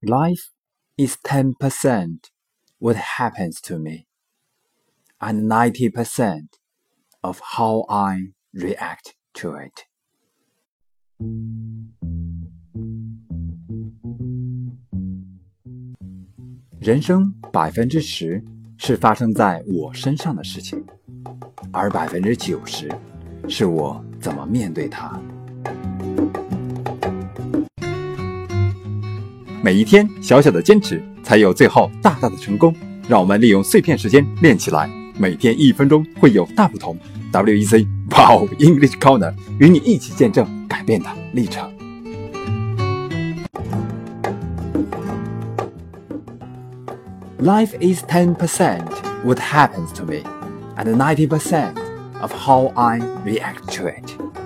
Life is 10% what happens to me, and 90% of how I react to it. 人生百分之十是发生在我身上的事情，而百分之九十是我怎么面对它。 每一天小小的坚持，才有最后大大的成功。让我们利用碎片时间练起来，每天一分钟会有大不同。WEC Wow English Corner 与你一起见证改变的历程。Life is 10% what happens to me, and 90% of how I react to it.